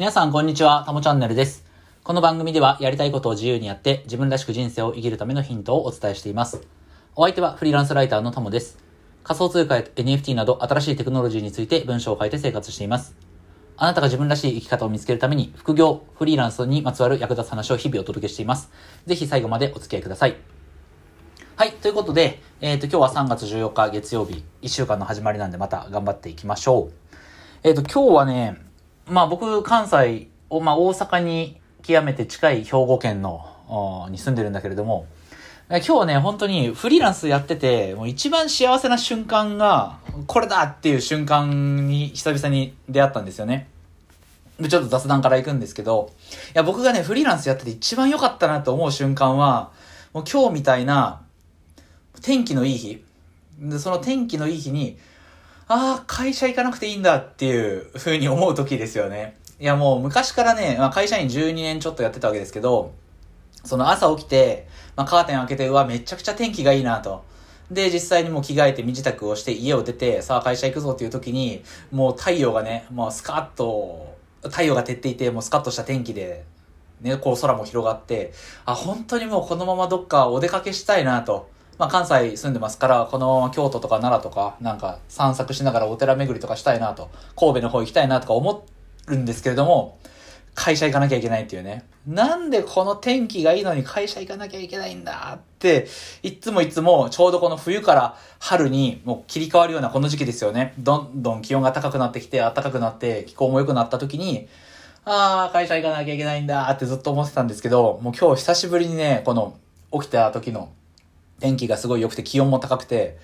皆さんこんにちは、たもチャンネルです。この番組ではやりたいことを自由にやって自分らしく人生を生きるためのヒントをお伝えしています。お相手はフリーランスライターのたもです。仮想通貨や NFT など新しいテクノロジーについて文章を書いて生活しています。あなたが自分らしい生き方を見つけるために副業、フリーランスにまつわる役立つ話を日々お届けしています。ぜひ最後までお付き合いください。はい。ということで、えっ、と、今日は3月14日月曜日、1週間の始まりなんでまた頑張っていきましょう。えっ、と、今日はね、まあ僕、関西、おまあ大阪に極めて近い兵庫県の、に住んでるんだけれども、今日はね、本当にフリーランスやってて、もう一番幸せな瞬間が、これだっていう瞬間に久々に出会ったんですよね。で、ちょっと雑談から行くんですけど、いや、僕がね、フリーランスやってて一番良かったなと思う瞬間は、もう今日みたいな、天気のいい日。で、その天気のいい日に、ああ、会社行かなくていいんだっていう風に思う時ですよね。いや、もう昔からね、まあ、会社員12年ちょっとやってたわけですけど、その朝起きて、まあ、カーテン開けて、うわ、めちゃくちゃ天気がいいなと。で、実際にもう着替えて身支度をして家を出て、さあ会社行くぞっていう時に、もう太陽がね、もうスカッと、太陽が照っていて、もうスカッとした天気で、ね、こう空も広がって、あ、本当にもうこのままどっかお出かけしたいなと。まあ関西住んでますから、この京都とか奈良とか、なんか散策しながらお寺巡りとかしたいなと、神戸の方行きたいなとか思るんですけれども、会社行かなきゃいけないっていうね。なんでこの天気がいいのに会社行かなきゃいけないんだって、いつもいつもちょうどこの冬から春にもう切り替わるようなこの時期ですよね。どんどん気温が高くなってきて、暖かくなって、気候も良くなった時に、ああ、会社行かなきゃいけないんだってずっと思ってたんですけど、もう今日久しぶりにね、この起きた時の天気がすごい良くて気温も高くて、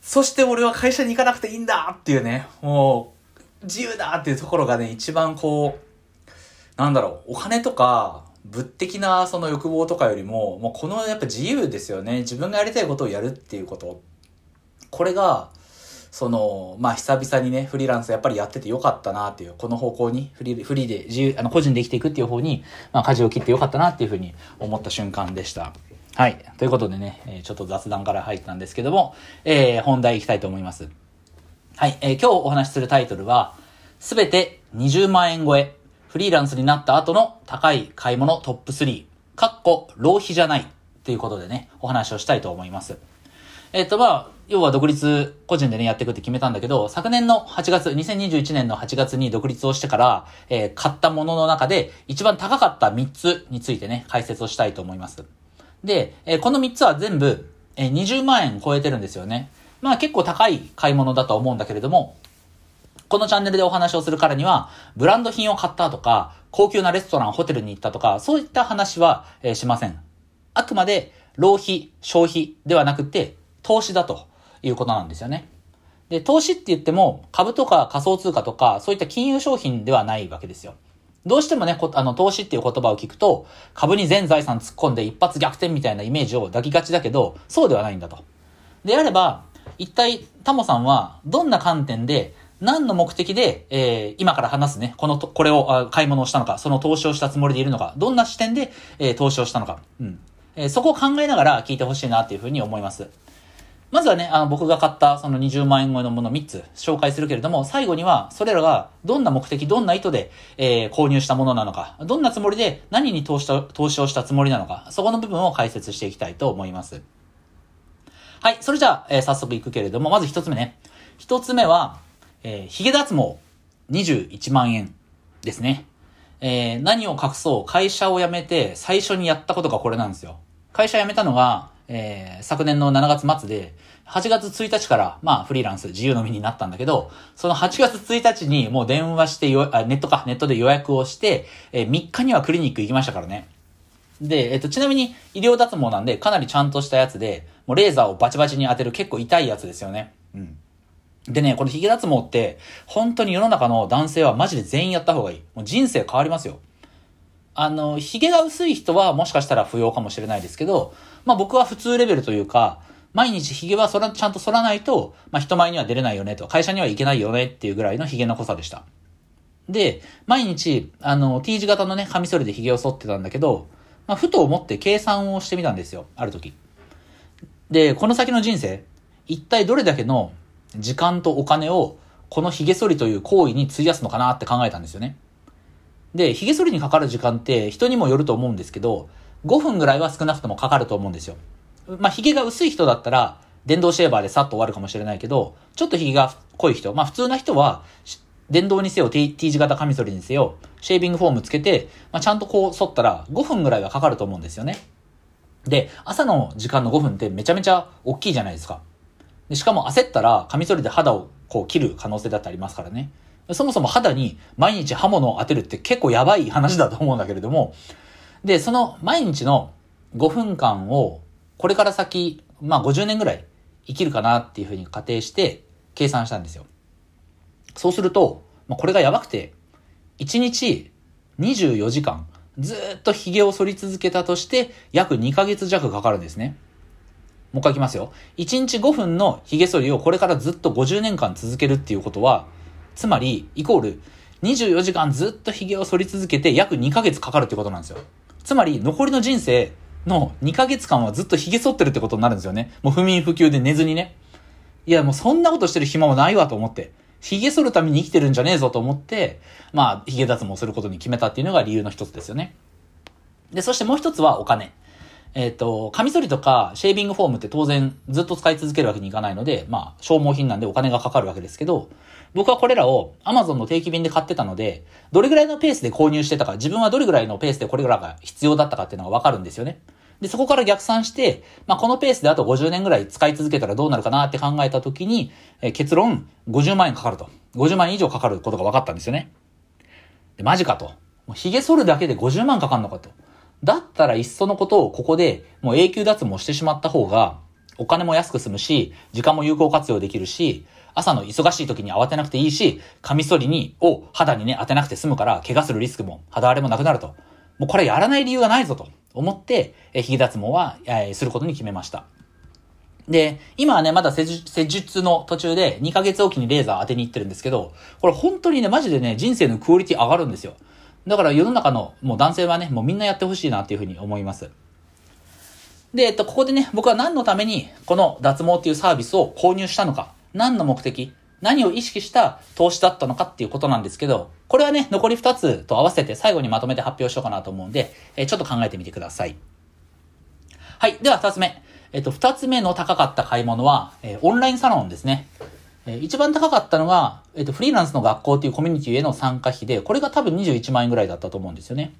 そして俺は会社に行かなくていいんだっていうね、もう自由だっていうところがね、一番こう、なんだろう、お金とか、物的なその欲望とかよりも、もうこのやっぱ自由ですよね。自分がやりたいことをやるっていうこと。これが、その、まあ久々にね、フリーランスやっぱりやっててよかったなっていう、この方向に、フリーフリーで自由、あの、個人で生きていくっていう方に、まあ舵を切ってよかったなっていうふうに思った瞬間でした。はい。ということでね、えちょっと雑談から入ったんですけども、えー本題行きたいと思います。はい。えー今日お話しするタイトルは、すべて20万円超え、フリーランスになった後の高い買い物トップ3、かっこ浪費じゃないっていうことでね、お話をしたいと思います。えっ、と、まあ、要は独立、個人でね、やっていくって決めたんだけど、昨年の8月、2021年の8月に独立をしてから、えー買ったものの中で、一番高かった3つについてね、解説をしたいと思います。で、えこの3つは全部、えー20万円超えてるんですよね。まあ結構高い買い物だと思うんだけれども、このチャンネルでお話をするからには、ブランド品を買ったとか、高級なレストラン、ホテルに行ったとか、そういった話は、えしません。あくまで、浪費、消費ではなくて、投資だということなんですよね。で、投資って言っても、株とか仮想通貨とか、そういった金融商品ではないわけですよ。どうしてもね、あの、投資っていう言葉を聞くと、株に全財産突っ込んで一発逆転みたいなイメージを抱きがちだけど、そうではないんだと。であれば、一体、タモさんは、どんな観点で、何の目的で、えー、今から話すね、このと、これをあ買い物をしたのか、その投資をしたつもりでいるのか、どんな視点で、えー投資をしたのか、うん。えーそこを考えながら聞いてほしいなっていうふうに思います。まずはね、あの、僕が買ったその20万円超えのもの3つ紹介するけれども、最後には、それらがどんな目的、どんな意図で、えー購入したものなのか、どんなつもりで何に投資と投資をしたつもりなのか、そこの部分を解説していきたいと思います。はい、それじゃあ、えー早速いくけれども、まず一つ目ね。一つ目は、えー、髭脱毛21万円ですね。えー何を隠そう、会社を辞めて最初にやったことがこれなんですよ。会社辞めたのが、えー昨年の7月末で、8月1日から、まあ、フリーランス、自由の身になったんだけど、その8月1日にもう電話してよ、あ、ネットか、ネットで予約をして、えー3日にはクリニック行きましたからね。で、えっと、ちなみに医療脱毛なんで、かなりちゃんとしたやつで、もうレーザーをバチバチに当てる結構痛いやつですよね。うん。でね、このヒゲ脱毛って、本当に世の中の男性はマジで全員やった方がいい。もう人生変わりますよ。あの、ヒゲが薄い人はもしかしたら不要かもしれないですけど、まあ僕は普通レベルというか、毎日ヒゲはそら、ちゃんと剃らないと、まあ人前には出れないよねと、会社には行けないよねっていうぐらいのヒゲの濃さでした。で、毎日、あの、T 字型のね、カミソリでヒゲを剃ってたんだけど、まあふと思って計算をしてみたんですよ。ある時。で、この先の人生、一体どれだけの時間とお金を、この髭剃りという行為に費やすのかなって考えたんですよね。で、髭剃りにかかる時間って人にもよると思うんですけど、5分ぐらいは少なくともかかると思うんですよ。まあ、髭が薄い人だったら、電動シェーバーでさっと終わるかもしれないけど、ちょっと髭が濃い人、まあ普通な人は、電動にせよ、T, T 字型カミソリにせよ、シェービングフォームつけて、まあ、ちゃんとこう剃ったら5分ぐらいはかかると思うんですよね。で、朝の時間の5分ってめちゃめちゃ大きいじゃないですか。でしかも焦ったら、カミソリで肌をこう切る可能性だってありますからね。そもそも肌に毎日刃物を当てるって結構やばい話だと思うんだけれども、で、その毎日の5分間を、これから先、まあ50年ぐらい生きるかなっていうふうに仮定して計算したんですよ。そうすると、まあ、これがやばくて、1日24時間、ずっと髭を剃り続けたとして、約2ヶ月弱かかるんですね。もう一回いきますよ。1日5分の髭剃りをこれからずっと50年間続けるっていうことは、つまり、イコール、24時間ずっと髭を剃り続けて約2ヶ月かかるってことなんですよ。つまり、残りの人生の2ヶ月間はずっと髭剃ってるってことになるんですよね。もう不眠不休で寝ずにね。いや、もうそんなことしてる暇もないわと思って。髭剃るために生きてるんじゃねえぞと思って、まあ、髭脱毛することに決めたっていうのが理由の一つですよね。で、そしてもう一つはお金。えっ、ー、と、カミソリとかシェービングフォームって当然ずっと使い続けるわけにいかないので、まあ、消耗品なんでお金がかかるわけですけど、僕はこれらを Amazon の定期便で買ってたので、どれぐらいのペースで購入してたか、自分はどれぐらいのペースでこれらが必要だったかっていうのがわかるんですよね。で、そこから逆算して、まあ、このペースであと50年ぐらい使い続けたらどうなるかなって考えたときに、え、結論、50万円かかると。50万円以上かかることが分かったんですよね。で、マジかと。もう髭剃るだけで50万かかるのかと。だったらいっそのことをここでもう永久脱毛してしまった方が、お金も安く済むし、時間も有効活用できるし、朝の忙しい時に慌てなくていいし、カミソリに、を肌にね、当てなくて済むから、怪我するリスクも、肌荒れもなくなると。もうこれやらない理由がないぞと思って、え、髭脱毛は、えー、することに決めました。で、今はね、まだ施術の途中で2ヶ月おきにレーザー当てに行ってるんですけど、これ本当にね、マジでね、人生のクオリティ上がるんですよ。だから世の中のもう男性はね、もうみんなやってほしいなっていうふうに思います。で、えっと、ここでね、僕は何のためにこの脱毛っていうサービスを購入したのか、何の目的、何を意識した投資だったのかっていうことなんですけど、これはね、残り2つと合わせて最後にまとめて発表しようかなと思うんで、えちょっと考えてみてください。はい。では2つ目。えっと、二つ目の高かった買い物は、え、オンラインサロンですね。え、一番高かったのが、えっと、フリーランスの学校っていうコミュニティへの参加費で、これが多分21万円ぐらいだったと思うんですよね。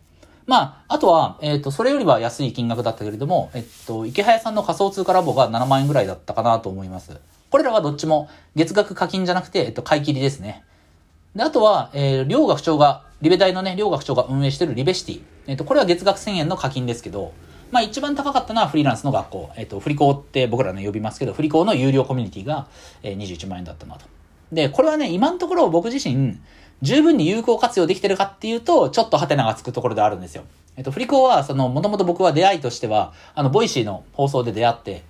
まあ、あとは、えっ、と、それよりは安い金額だったけれども、えっと、池早さんの仮想通貨ラボが7万円ぐらいだったかなと思います。これらはどっちも月額課金じゃなくて、えっと、買い切りですね。で、あとは、えー、両学長が、リベ大のね、両学長が運営してるリベシティ。えっと、これは月額1000円の課金ですけど、まあ一番高かったのはフリーランスの学校。えっ、と、フリ校って僕らの呼びますけど、フリ校の有料コミュニティが、えー、21万円だったなと。で、これはね、今のところ僕自身、十分に有効活用できてるかっていうと、ちょっとハテナがつくところであるんですよ。えっ、と、フリ校は、その、もともと僕は出会いとしては、あの、 Voicy の放送で出会って、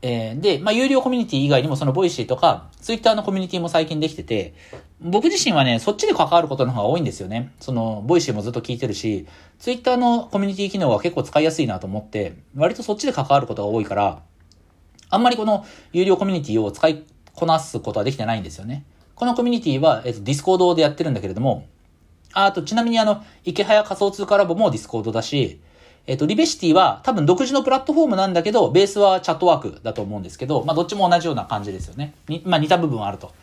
えー、で、まあ、有料コミュニティ以外にもその Voicy とか、ツイッターのコミュニティも最近できてて、僕自身はね、そっちで関わることの方が多いんですよね。その、 Voicy もずっと聞いてるし、ツイッターのコミュニティ機能は結構使いやすいなと思って、割とそっちで関わることが多いから、あんまりこの有料コミュニティを使いこなすことはできてないんですよね。このコミュニティは、えっと、 Discord でやってるんだけれども、あと、ちなみにあの、イケハヤ仮想通貨ラボも Discord だし、えっ、と、リベシティは多分独自のプラットフォームなんだけど、ベースは Chatwork だと思うんですけど、まあどっちも同じような感じですよね。にまあ似た部分はあると。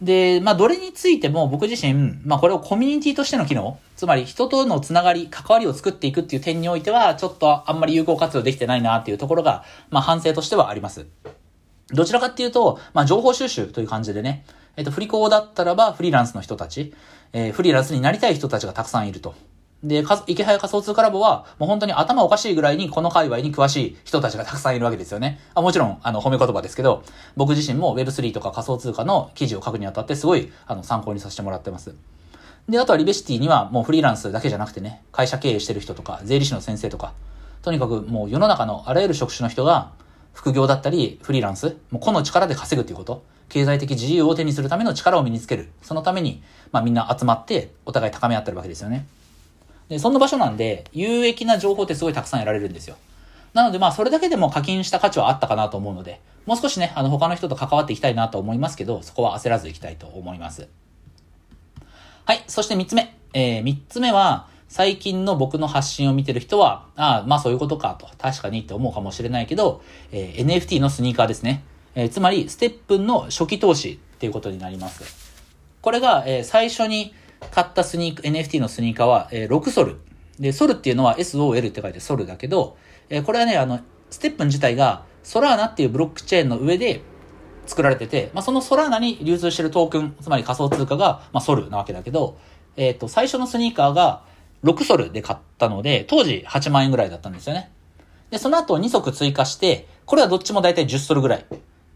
で、まあどれについても僕自身、まあこれをコミュニティとしての機能、つまり人とのつながり、関わりを作っていくっていう点においては、ちょっとあんまり有効活用できてないなっていうところが、まあ反省としてはあります。どちらかっていうと、まあ情報収集という感じでね、えっ、と、振り子だったらばフリーランスの人たち、えー、フリーランスになりたい人たちがたくさんいると。で、池早仮想通貨ラボは、もう本当に頭おかしいぐらいにこの界隈に詳しい人たちがたくさんいるわけですよね。あもちろん、あの、褒め言葉ですけど、僕自身も Web3 とか仮想通貨の記事を書くにあたってすごい、あの、参考にさせてもらってます。で、あとはリベシティにはもうフリーランスだけじゃなくてね、会社経営してる人とか、税理士の先生とか、とにかくもう世の中のあらゆる職種の人が、副業だったり、フリーランス、もう個の力で稼ぐっていうこと、経済的自由を手にするための力を身につける。そのために、まあみんな集まって、お互い高め合ってるわけですよね。で、そんな場所なんで、有益な情報ってすごいたくさん得られるんですよ。なのでまあそれだけでも課金した価値はあったかなと思うので、もう少しね、あの他の人と関わっていきたいなと思いますけど、そこは焦らずいきたいと思います。はい。そして三つ目。えー、三つ目は、最近の僕の発信を見てる人は、ああ、まあそういうことかと、確かにって思うかもしれないけど、えー、NFT のスニーカーですね。えー、つまり、ステップンの初期投資っていうことになります。これが、えー、最初に買ったスニーク、NFT のスニーカーは、えー、6ソル。で、ソルっていうのは SOL って書いてソルだけど、えー、これはね、あの、ステップン自体がソラーナっていうブロックチェーンの上で作られてて、まあ、そのソラーナに流通してるトークン、つまり仮想通貨が、まあ、ソルなわけだけど、えっ、ー、と、最初のスニーカーが6ソルで買ったので、当時8万円ぐらいだったんですよね。で、その後2足追加して、これはどっちもだいたい10ソルぐらい。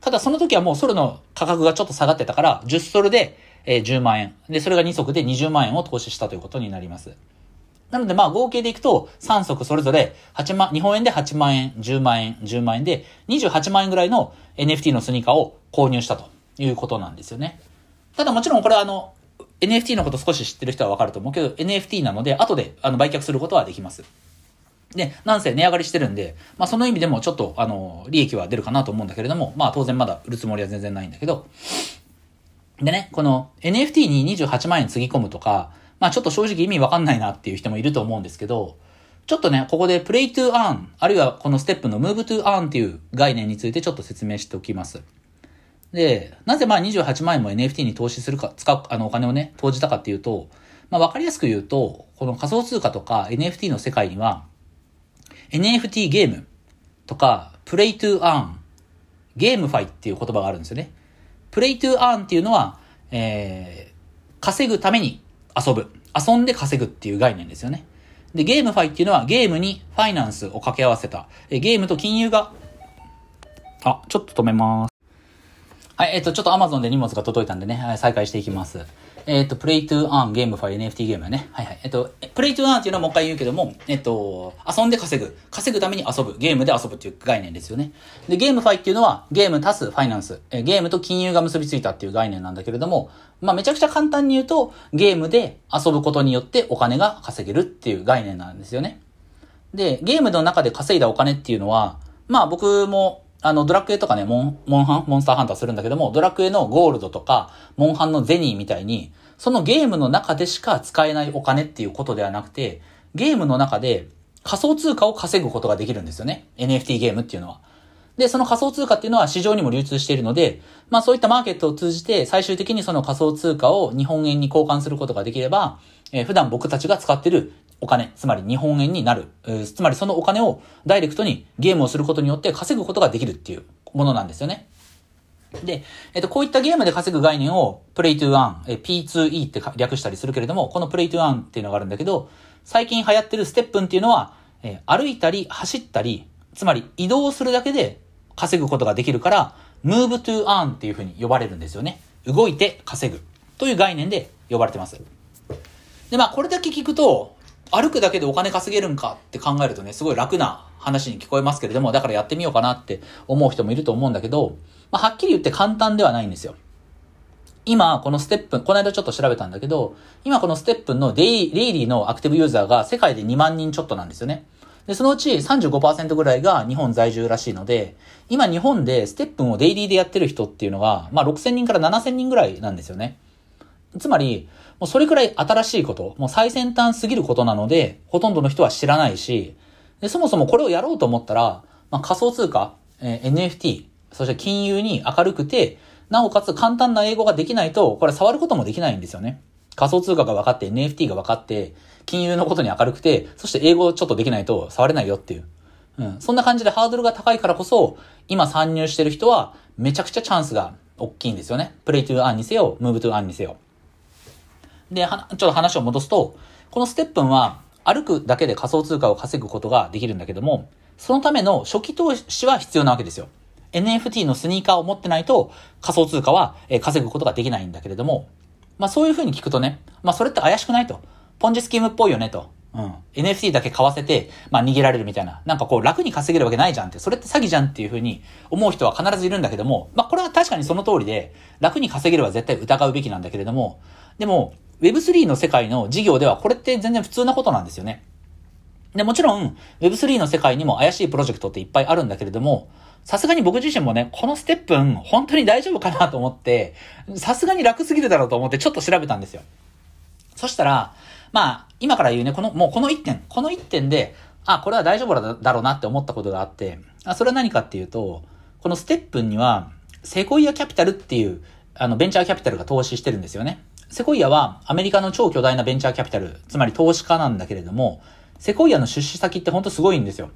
ただその時はもうソルの価格がちょっと下がってたから、10ソルで、えー、10万円。で、それが2足で20万円を投資したということになります。なのでまあ合計でいくと3足それぞれ8万、日本円で8万円、10万円、10万円で28万円ぐらいの NFT のスニーカーを購入したということなんですよね。ただもちろんこれはあの、NFT のこと少し知ってる人はわかると思うけど、NFT なので後であの売却することはできます。で、なんせ値上がりしてるんで、まあその意味でもちょっとあの、利益は出るかなと思うんだけれども、まあ当然まだ売るつもりは全然ないんだけど、でね、この NFT に28万円つぎ込むとか、まあちょっと正直意味わかんないなっていう人もいると思うんですけど、ちょっとね、ここで play to earn、あるいはこのステップの move to earn っていう概念についてちょっと説明しておきます。で、なぜまあ28万円も NFT に投資するか、使う、あのお金をね、投じたかっていうと、まあわかりやすく言うと、この仮想通貨とか NFT の世界には、NFT ゲームとか、play to earn、ゲームファイっていう言葉があるんですよね。プレイトゥーアーンっていうのは、えー、稼ぐために遊ぶ。遊んで稼ぐっていう概念ですよね。で、ゲームファイっていうのはゲームにファイナンスを掛け合わせた。えゲームと金融が、あ、ちょっと止めます。はい、えっ、と、ちょっと Amazon で荷物が届いたんでね、再開していきます。えっ、と、 Play to Earn GameFi NFT ゲームはね。はいはい。えっ、と、 Play to Earn っていうのはもう一回言うけども、えっ、と、遊んで稼ぐ。稼ぐために遊ぶ。ゲームで遊ぶっていう概念ですよね。で、 GameFi っていうのは、ゲーム足すファイナンス。えゲームと金融が結びついたっていう概念なんだけれども、まあ、めちゃくちゃ簡単に言うと、ゲームで遊ぶことによってお金が稼げるっていう概念なんですよね。で、ゲームの中で稼いだお金っていうのは、まあ僕もあの、ドラクエとかね、モン、モンハン、モンスターハンターするんだけども、ドラクエのゴールドとか、モンハンのゼニーみたいに、そのゲームの中でしか使えないお金っていうことではなくて、ゲームの中で仮想通貨を稼ぐことができるんですよね。NFT ゲームっていうのは。で、その仮想通貨っていうのは市場にも流通しているので、まあそういったマーケットを通じて最終的にその仮想通貨を日本円に交換することができれば、えー、普段僕たちが使ってるお金、つまり日本円になる。つまりそのお金をダイレクトにゲームをすることによって稼ぐことができるっていうものなんですよね。で、えっと、こういったゲームで稼ぐ概念を、プレイトゥーアン、P2E って略したりするけれども、このプレイトゥーアンっていうのがあるんだけど、最近流行ってるステップンっていうのは、えー、歩いたり走ったり、つまり移動するだけで稼ぐことができるから、move to earn っていうふうに呼ばれるんですよね。動いて稼ぐという概念で呼ばれてます。で、まあこれだけ聞くと、歩くだけでお金稼げるんかって考えるとね、すごい楽な話に聞こえますけれども、だからやってみようかなって思う人もいると思うんだけど、まあ、はっきり言って簡単ではないんですよ。今、このステップ、この間ちょっと調べたんだけど、今このステップのデイデイリーのアクティブユーザーが世界で2万人ちょっとなんですよね。で、そのうち35%ぐらいが日本在住らしいので、今日本でステップをデイリーでやってる人っていうのが、まあ6000人から7000人ぐらいなんですよね。つまり、もうそれくらい新しいこと、もう最先端すぎることなので、ほとんどの人は知らないし、でそもそもこれをやろうと思ったら、まあ、仮想通貨、えー、NFT、そして金融に明るくて、なおかつ簡単な英語ができないと、これ触ることもできないんですよね。仮想通貨が分かって、NFT が分かって、金融のことに明るくて、そして英語ちょっとできないと触れないよっていう。うん。そんな感じでハードルが高いからこそ、今参入してる人は、めちゃくちゃチャンスが大きいんですよね。プレイトゥーアンにせよ、ムーブトゥーアンにせよ。で、ちょっと話を戻すと、このステップンは歩くだけで仮想通貨を稼ぐことができるんだけども、そのための初期投資は必要なわけですよ。NFT のスニーカーを持ってないと仮想通貨は稼ぐことができないんだけれども、まあそういう風に聞くとね、まあそれって怪しくないと。ポンジスキームっぽいよねと。うん。NFT だけ買わせて、まあ逃げられるみたいな。なんかこう楽に稼げるわけないじゃんって。それって詐欺じゃんっていう風に思う人は必ずいるんだけども、まあこれは確かにその通りで、楽に稼げるは絶対疑うべきなんだけれども、でも、Web3 の世界の事業ではこれって全然普通なことなんですよね。で、もちろん Web3 の世界にも怪しいプロジェクトっていっぱいあるんだけれども、さすがに僕自身もね、このステップ本当に大丈夫かなと思って、さすがに楽すぎるだろうと思ってちょっと調べたんですよ。そしたら、まあ、今から言うね、この、もうこの1点、この1点で、あ、これは大丈夫だろうなって思ったことがあって、あそれは何かっていうと、このステップには、セコイアキャピタルっていう、あの、ベンチャーキャピタルが投資してるんですよね。セコイアはアメリカの超巨大なベンチャーキャピタル、つまり投資家なんだけれども、セコイアの出資先ってほんとすごいんですよ。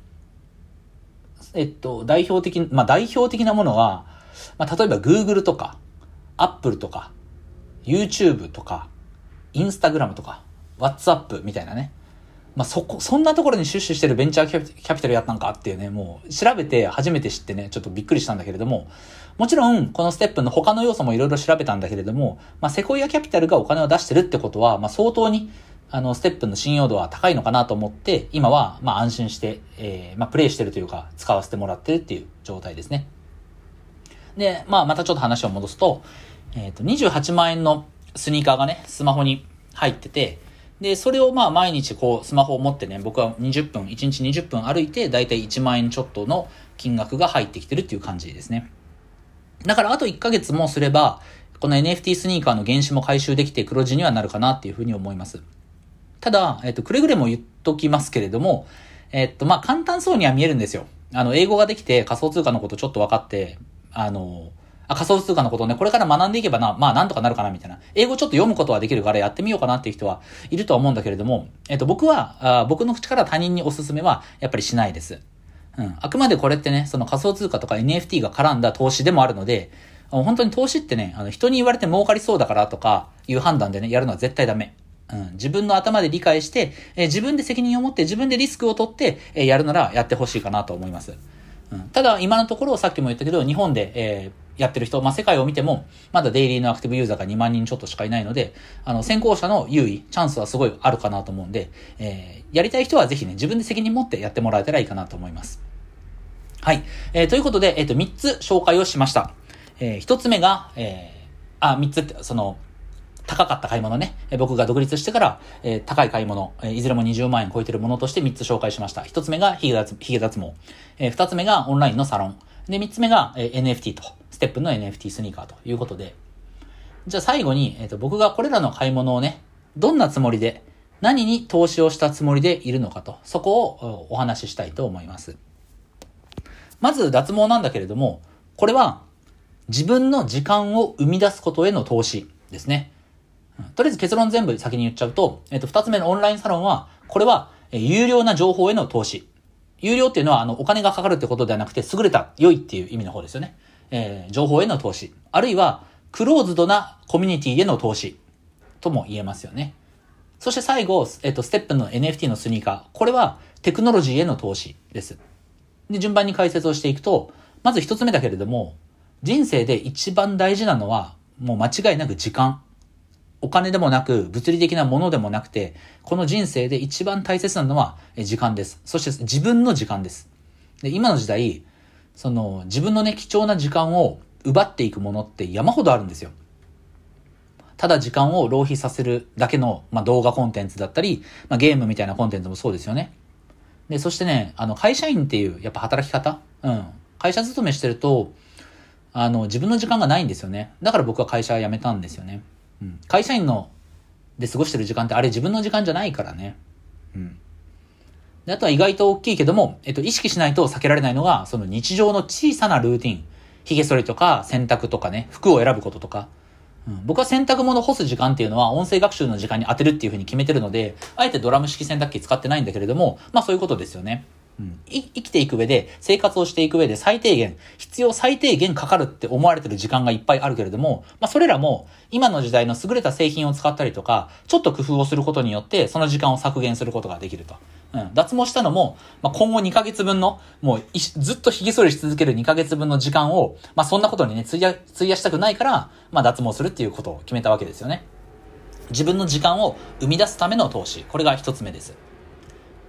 えっと、代表的、まあ代表的なものは、まあ例えば Google とか、Apple とか、YouTube とか、Instagram とか、WhatsApp みたいなね。まあ、そこ、そんなところに出資してるベンチャーキャピタルやったんかっていうね、もう調べて初めて知ってね、ちょっとびっくりしたんだけれども、もちろん、このステップの他の要素もいろいろ調べたんだけれども、まあ、セコイアキャピタルがお金を出してるってことは、まあ、相当に、あの、ステップの信用度は高いのかなと思って、今は、まあ、安心して、えー、まあ、プレイしてるというか、使わせてもらってるっていう状態ですね。で、まあ、またちょっと話を戻すと、えっ、ー、と、28万円のスニーカーがね、スマホに入ってて、で、それをまあ毎日こうスマホを持ってね、僕は20分、1日20分歩いて、だいたい1万円ちょっとの金額が入ってきてるっていう感じですね。だからあと1ヶ月もすれば、この NFT スニーカーの原資も回収できて黒字にはなるかなっていうふうに思います。ただ、えっと、くれぐれも言っときますけれども、えっと、まあ簡単そうには見えるんですよ。あの、英語ができて仮想通貨のことちょっと分かって、あの、あ、仮想通貨のことをね、これから学んでいけばな、まあなんとかなるかなみたいな。英語ちょっと読むことはできるからやってみようかなっていう人はいるとは思うんだけれども、えっと僕は、あ僕の口から他人におすすめはやっぱりしないです。うん。あくまでこれってね、その仮想通貨とか NFT が絡んだ投資でもあるので、本当に投資ってね、あの人に言われて儲かりそうだからとかいう判断でね、やるのは絶対ダメ。うん、自分の頭で理解して、え、自分で責任を持って自分でリスクを取って、え、やるならやってほしいかなと思います。うん、ただ、今のところさっきも言ったけど、日本で、えー、やってる人、まあ、世界を見ても、まだデイリーのアクティブユーザーが2万人ちょっとしかいないので、あの、先行者の優位、チャンスはすごいあるかなと思うんで、えー、やりたい人はぜひね、自分で責任持ってやってもらえたらいいかなと思います。はい。えー、ということで、えっ、ー、と、3つ紹介をしました。えー、1つ目が、えー、あ、3つって、その、高かった買い物ね。僕が独立してから、えー、高い買い物、えー、いずれも20万円超えてるものとして3つ紹介しました。1つ目がヒゲ脱毛、えー、2つ目がオンラインのサロン。で、3つ目が、えー、NFT と。テップの NFT スニーカーということで、じゃあ最後に、えっ、ー、と、僕がこれらの買い物をね、どんなつもりで、何に投資をしたつもりでいるのかと、そこをお話ししたいと思います。まず脱毛なんだけれども、これは自分の時間を生み出すことへの投資ですね。とりあえず結論全部先に言っちゃうと、えっ、ー、と、二つ目のオンラインサロンは、これは、有料な情報への投資。有料っていうのは、あの、お金がかかるってことではなくて、優れた、良いっていう意味の方ですよね。えー、情報への投資、あるいはクローズドなコミュニティへの投資とも言えますよね。そして最後、えっ、と、ステップの NFT のスニーカー。これはテクノロジーへの投資です。で、順番に解説をしていくと、まず一つ目だけれども、人生で一番大事なのは、もう間違いなく時間。お金でもなく、物理的なものでもなくて、この人生で一番大切なのは時間です。そして自分の時間です。で、今の時代、その自分のね、貴重な時間を奪っていくものって山ほどあるんですよ。ただ時間を浪費させるだけの、まあ、動画コンテンツだったり、まあ、ゲームみたいなコンテンツもそうですよね。で、そしてね、あの、会社員っていう、やっぱ働き方？うん。会社勤めしてると、あの、自分の時間がないんですよね。だから僕は会社辞めたんですよね。うん。会社員の、で過ごしてる時間ってあれ自分の時間じゃないからね。うん。で、あとは意外と大きいけども、えっと、意識しないと避けられないのが、その日常の小さなルーティン。髭剃りとか、洗濯とかね、服を選ぶこととか。うん、僕は洗濯物干す時間っていうのは音声学習の時間に当てるっていうふうに決めてるので、あえてドラム式洗濯機使ってないんだけれども、まあそういうことですよね。うん、生きていく上で、生活をしていく上で最低限、必要最低限かかるって思われてる時間がいっぱいあるけれども、まあそれらも今の時代の優れた製品を使ったりとか、ちょっと工夫をすることによってその時間を削減することができると。うん、脱毛したのも、まあ、今後2ヶ月分の、もうずっと髭剃りし続ける2ヶ月分の時間を、まあ、そんなことにね、費や、費やしたくないから、まあ、脱毛するっていうことを決めたわけですよね。自分の時間を生み出すための投資。これが一つ目です。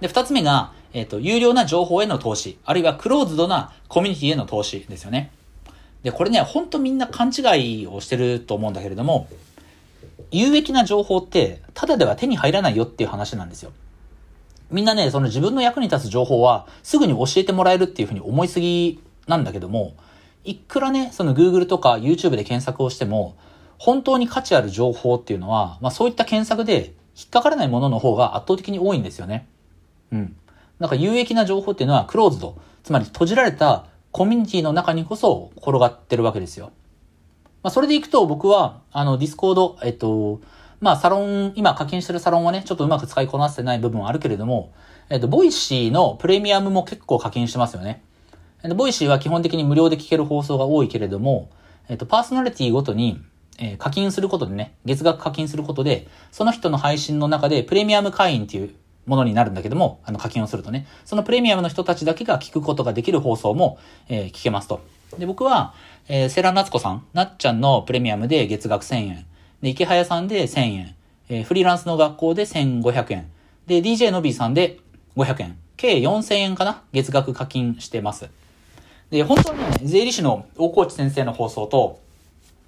で、二つ目が、えっ、ー、と、有料な情報への投資、あるいはクローズドなコミュニティへの投資ですよね。で、これね、ほんとみんな勘違いをしてると思うんだけれども、有益な情報って、ただでは手に入らないよっていう話なんですよ。みんなね、その自分の役に立つ情報はすぐに教えてもらえるっていうふうに思いすぎなんだけども、いくらね、その Google とか YouTube で検索をしても、本当に価値ある情報っていうのは、まあそういった検索で引っかからないものの方が圧倒的に多いんですよね。うん。なんか有益な情報っていうのはクローズド、つまり閉じられたコミュニティの中にこそ転がってるわけですよ。まあ、それでいくと僕は、あの、 Discord、えっと、まあ、サロン、今課金してるサロンはね、ちょっとうまく使いこなせてない部分はあるけれども、えっと、 Voicy のプレミアムも結構課金してますよね。えっと、 Voicy は基本的に無料で聞ける放送が多いけれども、えっと、パーソナリティごとに、えー、課金することでね、月額課金することで、その人の配信の中でプレミアム会員っていうものになるんだけども、あの課金をするとね、そのプレミアムの人たちだけが聞くことができる放送も、えー、聞けますと。で、僕は、えー、セラナツコさん、なっちゃんのプレミアムで月額1000円。で、池早さんで1000円。えー、フリーランスの学校で1500円。で、DJ のびさんで500円。計4000円かな？月額課金してます。で、本当にね、税理士の大河内先生の放送と、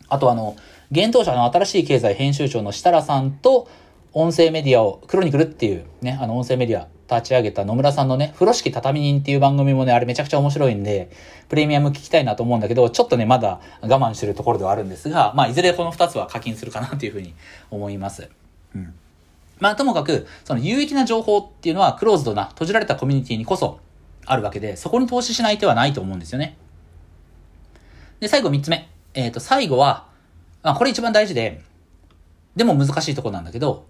あとあの、現当社の新しい経済編集長の設楽さんと、音声メディアを、クロニクルっていうね、あの音声メディア立ち上げた野村さんのね、風呂敷畳人っていう番組もね、あれめちゃくちゃ面白いんで、プレミアム聞きたいなと思うんだけど、ちょっとね、まだ我慢してるところではあるんですが、まあ、いずれこの二つは課金するかなというふうに思います。うん。まあ、ともかく、その有益な情報っていうのは、クローズドな、閉じられたコミュニティにこそあるわけで、そこに投資しない手はないと思うんですよね。で、最後三つ目。えっ、ー、と、最後は、まあ、これ一番大事で、でも難しいところなんだけど、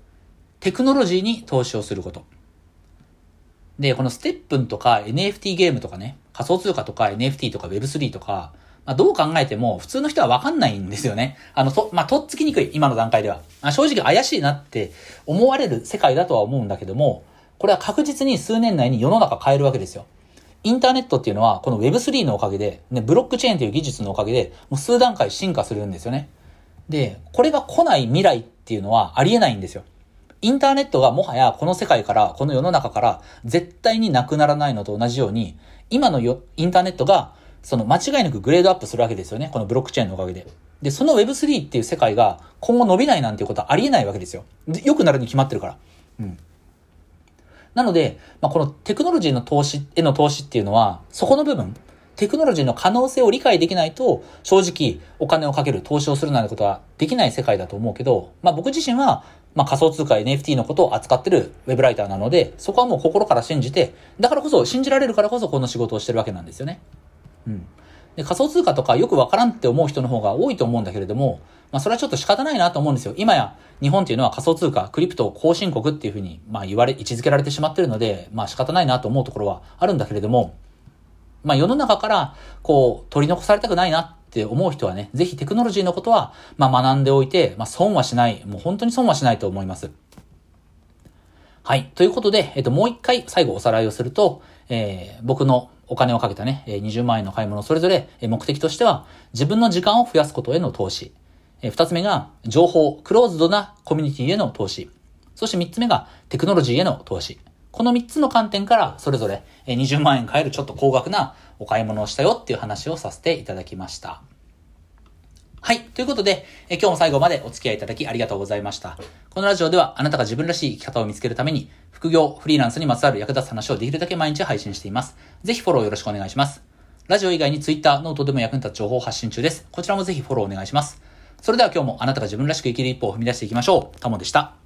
テクノロジーに投資をすること。で、このステップンとか NFT ゲームとかね、仮想通貨とか NFT とか Web3 とか、まあ、どう考えても普通の人はわかんないんですよね。あの、と、まあ、とっつきにくい、今の段階では。あ正直怪しいなって思われる世界だとは思うんだけども、これは確実に数年内に世の中変えるわけですよ。インターネットっていうのは、この Web3 のおかげで、ね、ブロックチェーンという技術のおかげで、もう数段階進化するんですよね。で、これが来ない未来っていうのはありえないんですよ。インターネットがもはやこの世界から、この世の中から絶対になくならないのと同じように、今のよインターネットが、その間違いなくグレードアップするわけですよね。このブロックチェーンのおかげで。で、その Web3 っていう世界が今後伸びないなんていうことはありえないわけですよ。良くなるに決まってるから。うん。なので、まあ、このテクノロジーの投資への投資っていうのは、そこの部分、テクノロジーの可能性を理解できないと、正直お金をかける、投資をするなんてことはできない世界だと思うけど、まあ僕自身は、まあ仮想通貨 NFT のことを扱ってるウェブライターなので、そこはもう心から信じて、だからこそ、信じられるからこそこの仕事をしてるわけなんですよね。うん。で、仮想通貨とかよくわからんって思う人の方が多いと思うんだけれども、まあそれはちょっと仕方ないなと思うんですよ。今や日本っていうのは仮想通貨、クリプト後進国っていうふうに、まあ言われ、位置づけられてしまってるので、まあ仕方ないなと思うところはあるんだけれども、まあ世の中から、こう、取り残されたくないなって思う人はね、ぜひテクノロジーのことは、まあ学んでおいて、まあ損はしない、もう本当に損はしないと思います。はい。ということで、えっと、もう一回最後おさらいをすると、えー、僕のお金をかけたね、20万円の買い物それぞれ目的としては、自分の時間を増やすことへの投資。二つ目が、情報、クローズドなコミュニティへの投資。そして三つ目が、テクノロジーへの投資。この3つの観点からそれぞれ20万円超えるちょっと高額なお買い物をしたよっていう話をさせていただきました。はい。ということで、え今日も最後までお付き合いいただきありがとうございました。このラジオではあなたが自分らしい生き方を見つけるために、副業、フリーランスにまつわる役立つ話をできるだけ毎日配信しています。ぜひフォローよろしくお願いします。ラジオ以外に Twitter、 note でも役に立つ情報を発信中です。こちらもぜひフォローお願いします。それでは今日もあなたが自分らしく生きる一歩を踏み出していきましょう。タモでした。